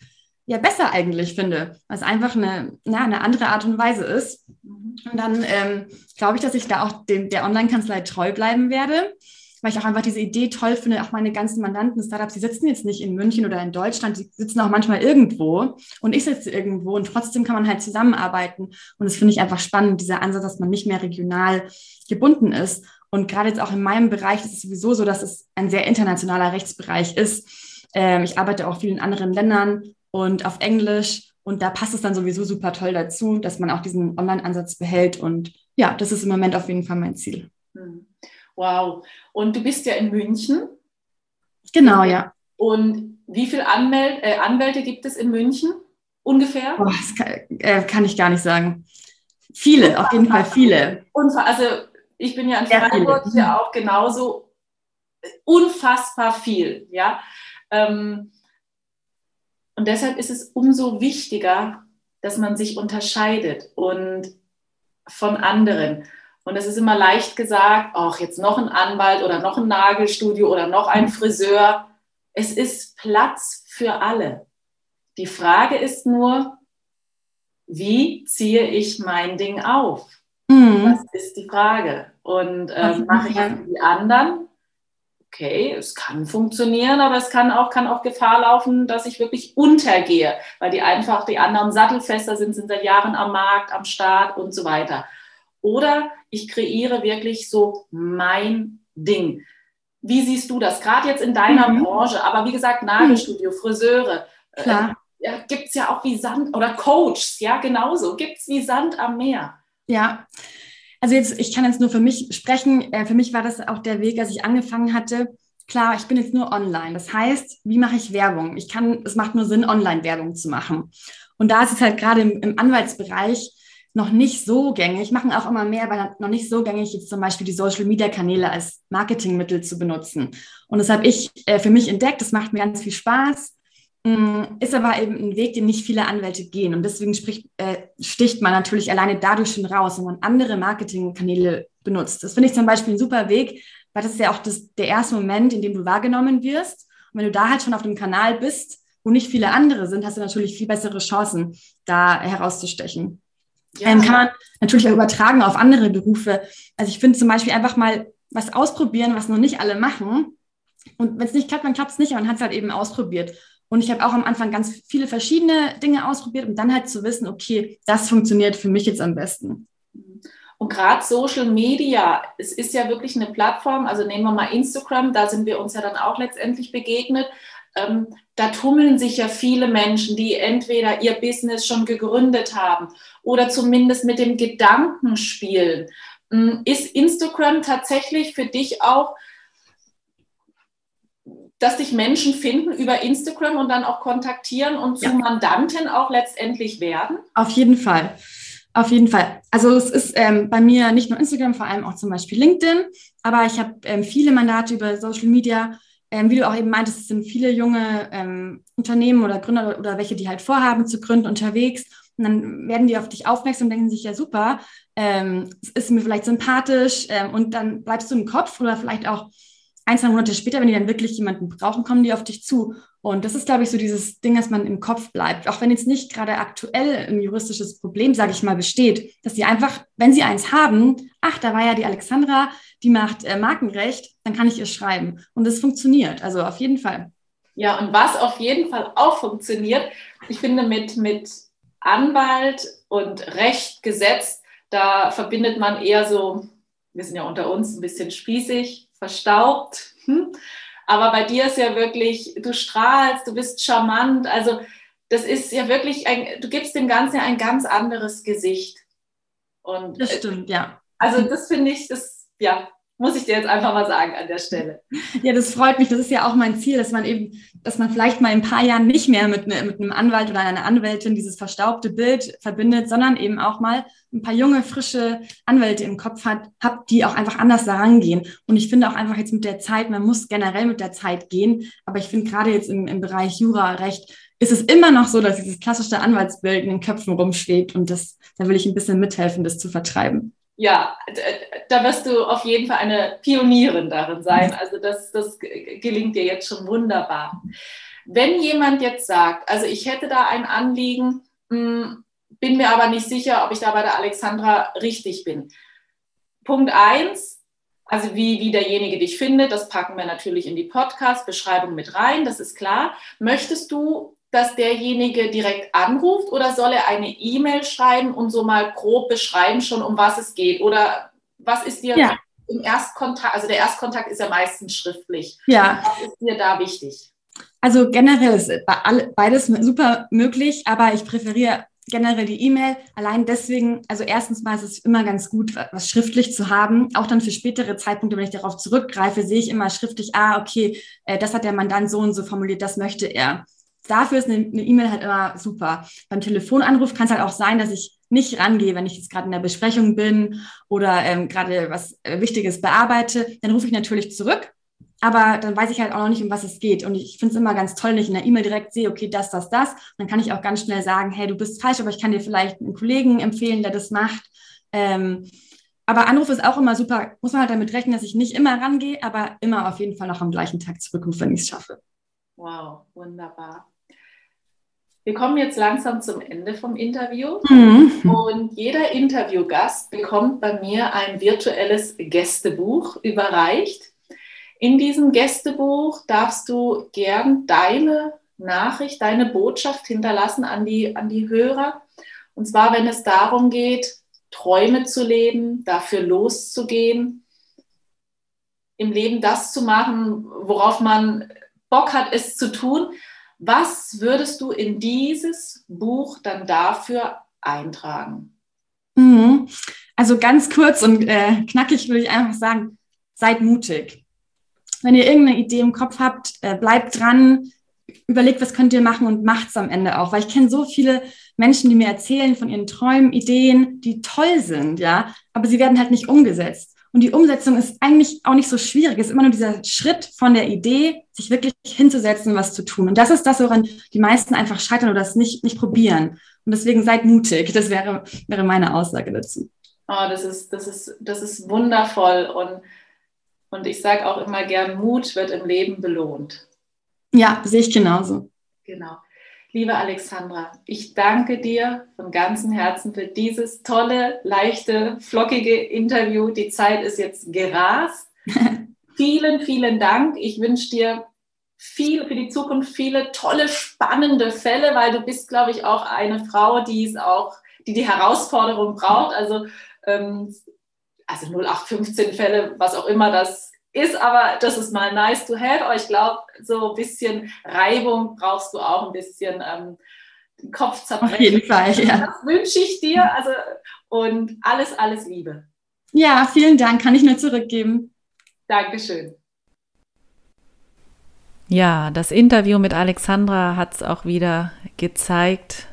ja besser eigentlich finde, weil es einfach eine, na, eine andere Art und Weise ist. Und dann ähm, glaube ich, dass ich da auch dem, der Online-Kanzlei treu bleiben werde weil ich auch einfach diese Idee toll finde, auch meine ganzen Mandanten, Startups, die sitzen jetzt nicht in München oder in Deutschland, die sitzen auch manchmal irgendwo und ich sitze irgendwo und trotzdem kann man halt zusammenarbeiten. Und das finde ich einfach spannend, dieser Ansatz, dass man nicht mehr regional gebunden ist. Und gerade jetzt auch in meinem Bereich ist es sowieso so, dass es ein sehr internationaler Rechtsbereich ist. Ähm, ich arbeite auch viel in anderen Ländern und auf Englisch. Und da passt es dann sowieso super toll dazu, dass man auch diesen Online-Ansatz behält. Und ja, das ist im Moment auf jeden Fall mein Ziel. Hm. Wow. Und du bist ja in München. Genau, ja. Und wie viele Anmel äh, Anwälte gibt es in München ungefähr? Oh, das kann, äh, kann, ich gar nicht sagen. Viele, auf jeden Fall viele. Unfassbar. Also ich bin ja in Freiburg ja auch genauso unfassbar viel, ja. Ähm, und deshalb ist es umso wichtiger, dass man sich unterscheidet und von anderen. Und es ist immer leicht gesagt, ach, jetzt noch ein Anwalt oder noch ein Nagelstudio oder noch ein Friseur. Es ist Platz für alle. Die Frage ist nur, wie ziehe ich mein Ding auf? Mhm. Das ist die Frage. Und äh, mache ich wie die anderen? Okay, es kann funktionieren, aber es kann auch, kann auch Gefahr laufen, dass ich wirklich untergehe, weil die einfach die anderen sattelfester sind, sind seit Jahren am Markt, am Start und so weiter. Oder ich kreiere wirklich so mein Ding. Wie siehst du das? Gerade jetzt in deiner mhm. Branche, aber wie gesagt, Nagelstudio, Friseure. Äh, ja, gibt es ja auch wie Sand oder Coaches, ja, genauso, gibt es wie Sand am Meer. Ja, also jetzt, ich kann jetzt nur für mich sprechen. Äh, für mich war das auch der Weg, als ich angefangen hatte. Klar, ich bin jetzt nur online. Das heißt, wie mache ich Werbung? Ich kann, es macht nur Sinn, Online-Werbung zu machen. Und da ist es halt gerade im, im Anwaltsbereich noch nicht so gängig, machen auch immer mehr, aber noch nicht so gängig, jetzt zum Beispiel die Social-Media-Kanäle als Marketingmittel zu benutzen. Und das habe ich äh, für mich entdeckt. Das macht mir ganz viel Spaß. Mm, ist aber eben ein Weg, den nicht viele Anwälte gehen. Und deswegen spricht, äh, sticht man natürlich alleine dadurch schon raus, wenn man andere Marketingkanäle benutzt. Das finde ich zum Beispiel ein super Weg, weil das ist ja auch das, der erste Moment, in dem du wahrgenommen wirst. Und wenn du da halt schon auf dem Kanal bist, wo nicht viele andere sind, hast du natürlich viel bessere Chancen, da herauszustechen. Ja. Ähm, kann man natürlich auch übertragen auf andere Berufe. Also ich finde zum Beispiel einfach mal was ausprobieren, was noch nicht alle machen. Und wenn es nicht klappt, dann klappt es nicht, aber man hat es halt eben ausprobiert. Und ich habe auch am Anfang ganz viele verschiedene Dinge ausprobiert, um dann halt zu wissen, okay, das funktioniert für mich jetzt am besten. Und gerade Social Media, es ist ja wirklich eine Plattform, also nehmen wir mal Instagram, da sind wir uns ja dann auch letztendlich begegnet. Ähm, da tummeln sich ja viele Menschen, die entweder ihr Business schon gegründet haben oder zumindest mit dem Gedanken spielen. Ähm, ist Instagram tatsächlich für dich auch, dass dich Menschen finden über Instagram und dann auch kontaktieren und zu ja. Mandanten auch letztendlich werden? Auf jeden Fall. Auf jeden Fall. Also es ist ähm, bei mir nicht nur Instagram, vor allem auch zum Beispiel LinkedIn, aber ich habe ähm, viele Mandate über Social Media. Ähm, wie du auch eben meintest, es sind viele junge ähm, Unternehmen oder Gründer oder, welche, die halt vorhaben zu gründen, unterwegs. Und dann werden die auf dich aufmerksam und denken sich, ja super, ähm, es ist mir vielleicht sympathisch ähm, und dann bleibst du im Kopf oder vielleicht auch ein, zwei Monate später, wenn die dann wirklich jemanden brauchen, kommen die auf dich zu. Und das ist, glaube ich, so dieses Ding, dass man im Kopf bleibt. Auch wenn jetzt nicht gerade aktuell ein juristisches Problem, sage ich mal, besteht, dass sie einfach, wenn sie eins haben, ach, da war ja die Alexandra, die macht äh, Markenrecht, dann kann ich ihr schreiben. Und es funktioniert. Also auf jeden Fall. Ja, und was auf jeden Fall auch funktioniert, ich finde, mit, mit Anwalt und Recht, Gesetz, da verbindet man eher so, wir sind ja unter uns ein bisschen spießig, verstaubt. Hm? Aber bei dir ist ja wirklich, du strahlst, du bist charmant. Also das ist ja wirklich, ein, du gibst dem Ganzen ja ein ganz anderes Gesicht. Und das stimmt, ja. Also das finde ich, das, ja, muss ich dir jetzt einfach mal sagen an der Stelle. Ja, das freut mich. Das ist ja auch mein Ziel, dass man eben, dass man vielleicht mal in ein paar Jahren nicht mehr mit, ne, mit einem Anwalt oder einer Anwältin dieses verstaubte Bild verbindet, sondern eben auch mal ein paar junge, frische Anwälte im Kopf hat, habt, die auch einfach anders daran gehen. Und ich finde auch einfach jetzt mit der Zeit, man muss generell mit der Zeit gehen. Aber ich finde gerade jetzt im, im Bereich Jura, Recht, ist es immer noch so, dass dieses klassische Anwaltsbild in den Köpfen rumschwebt. Und das, da will ich ein bisschen mithelfen, das zu vertreiben ja, da wirst du auf jeden Fall eine Pionierin darin sein. Also das, das gelingt dir jetzt schon wunderbar. Wenn jemand jetzt sagt, also ich hätte da ein Anliegen, hm, bin mir aber nicht sicher, ob ich da bei der Alexandra richtig bin. Punkt eins, also wie, wie derjenige dich findet, das packen wir natürlich in die Podcast-Beschreibung mit rein, das ist klar. Möchtest du dass derjenige direkt anruft oder soll er eine E-Mail schreiben und so mal grob beschreiben schon, um was es geht? Oder was ist dir ja. im Erstkontakt, also der Erstkontakt ist ja meistens schriftlich. Ja. Was ist dir da wichtig? Also generell ist beides super möglich, aber ich präferiere generell die E-Mail. Allein deswegen, also erstens mal ist es immer ganz gut, was schriftlich zu haben. Auch dann für spätere Zeitpunkte, wenn ich darauf zurückgreife, sehe ich immer schriftlich, ah, okay, äh, das hat der Mandant so und so formuliert, das möchte er dafür ist eine E-Mail halt immer super. Beim Telefonanruf kann es halt auch sein, dass ich nicht rangehe, wenn ich jetzt gerade in der Besprechung bin oder ähm, gerade was äh, Wichtiges bearbeite, dann rufe ich natürlich zurück. Aber dann weiß ich halt auch noch nicht, um was es geht. Und ich finde es immer ganz toll, wenn ich in der E-Mail direkt sehe, okay, das, das, das. Und dann kann ich auch ganz schnell sagen, hey, du bist falsch, aber ich kann dir vielleicht einen Kollegen empfehlen, der das macht. Ähm, aber Anruf ist auch immer super. Muss man halt damit rechnen, dass ich nicht immer rangehe, aber immer auf jeden Fall noch am gleichen Tag zurückrufe, wenn ich es schaffe. Wow, wunderbar. Wir kommen jetzt langsam zum Ende vom Interview mhm. und jeder Interviewgast bekommt bei mir ein virtuelles Gästebuch überreicht. In diesem Gästebuch darfst du gern deine Nachricht, deine Botschaft hinterlassen an die, an die Hörer. Und zwar, wenn es darum geht, Träume zu leben, dafür loszugehen, im Leben das zu machen, worauf man Bock hat, es zu tun Was würdest du in dieses Buch dann dafür eintragen? Mhm. Also ganz kurz und äh, knackig würde ich einfach sagen, seid mutig. Wenn ihr irgendeine Idee im Kopf habt, äh, bleibt dran, überlegt, was könnt ihr machen und macht es am Ende auch. Weil ich kenne so viele Menschen, die mir erzählen von ihren Träumen, Ideen, die toll sind, ja, aber sie werden halt nicht umgesetzt. Und die Umsetzung ist eigentlich auch nicht so schwierig. Es ist immer nur dieser Schritt von der Idee, sich wirklich hinzusetzen und was zu tun. Und das ist das, woran die meisten einfach scheitern oder das nicht, nicht probieren. Und deswegen seid mutig. Das wäre, wäre meine Aussage dazu. Oh, das ist, das ist, das ist wundervoll. Und, und ich sage auch immer gern, Mut wird im Leben belohnt. Ja, sehe ich genauso. Genau. Liebe Alexandra, ich danke dir von ganzem Herzen für dieses tolle, leichte, flockige Interview. Die Zeit ist jetzt gerast. vielen, vielen Dank. Ich wünsche dir viel für die Zukunft, viele tolle, spannende Fälle, weil du bist, glaube ich, auch eine Frau, die es auch, die die Herausforderung braucht. Also, ähm, also 0815 Fälle, was auch immer das ist aber, das ist mal nice to have, aber ich glaube, so ein bisschen Reibung brauchst du auch ein bisschen ähm, Kopf zerbrechen. Auf jeden Fall, ja. Das wünsche ich dir. Also, und alles, alles Liebe. Ja, vielen Dank. Kann ich nur zurückgeben. Dankeschön. Ja, das Interview mit Alexandra hat es auch wieder gezeigt.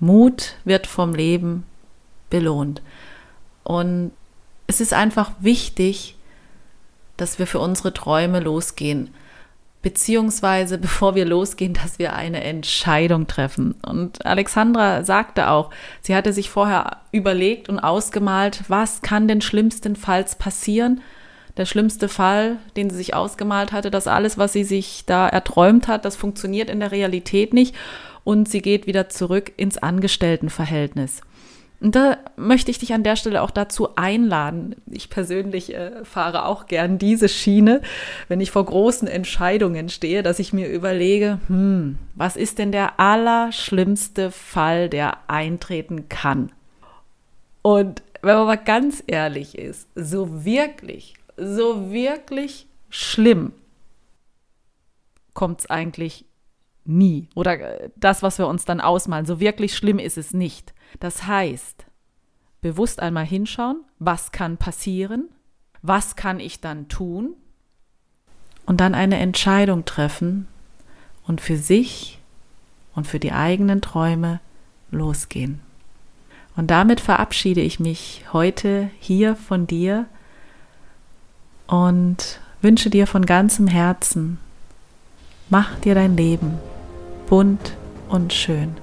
Mut wird vom Leben belohnt. Und es ist einfach wichtig, dass wir für unsere Träume losgehen. Beziehungsweise, bevor wir losgehen, dass wir eine Entscheidung treffen. Und Alexandra sagte auch, sie hatte sich vorher überlegt und ausgemalt, was kann denn schlimmstenfalls passieren? Der schlimmste Fall, den sie sich ausgemalt hatte, dass alles, was sie sich da erträumt hat, das funktioniert in der Realität nicht und sie geht wieder zurück ins Angestelltenverhältnis. Und da möchte ich dich an der Stelle auch dazu einladen. Ich persönlich äh, fahre auch gern diese Schiene, wenn ich vor großen Entscheidungen stehe, dass ich mir überlege, hm, was ist denn der allerschlimmste Fall, der eintreten kann? Und wenn man mal ganz ehrlich ist, so wirklich, so wirklich schlimm kommt es eigentlich nie. Oder äh, das, was wir uns dann ausmalen, so wirklich schlimm ist es nicht. Das heißt, bewusst einmal hinschauen, was kann passieren, was kann ich dann tun und dann eine Entscheidung treffen und für sich und für die eigenen Träume losgehen. Und damit verabschiede ich mich heute hier von dir und wünsche dir von ganzem Herzen, mach dir dein Leben bunt und schön.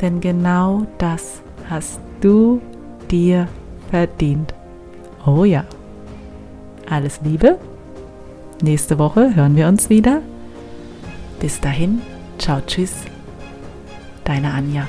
Denn genau das hast du dir verdient. Oh ja. Alles Liebe. Nächste Woche hören wir uns wieder. Bis dahin, ciao, tschüss. Deine Anja.